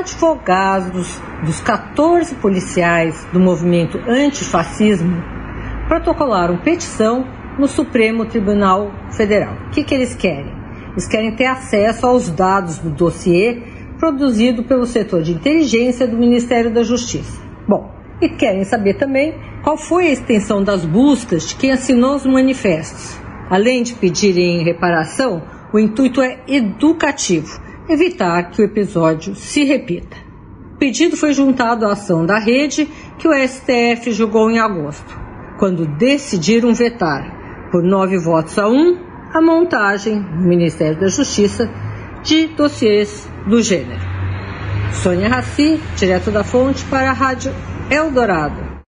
Advogados dos 14 policiais do movimento antifascismo protocolaram petição no Supremo Tribunal Federal. O que, que eles querem? Eles querem ter acesso aos dados do dossiê produzido pelo setor de inteligência do Ministério da Justiça. Bom, e querem saber também qual foi a extensão das buscas de quem assinou os manifestos. Além de pedirem reparação, o intuito é educativo evitar que o episódio se repita. O pedido foi juntado à ação da rede que o STF julgou em agosto, quando decidiram vetar, por nove votos a um, a montagem no Ministério da Justiça de dossiês do gênero. Sônia Raci, direto da fonte para a Rádio Eldorado.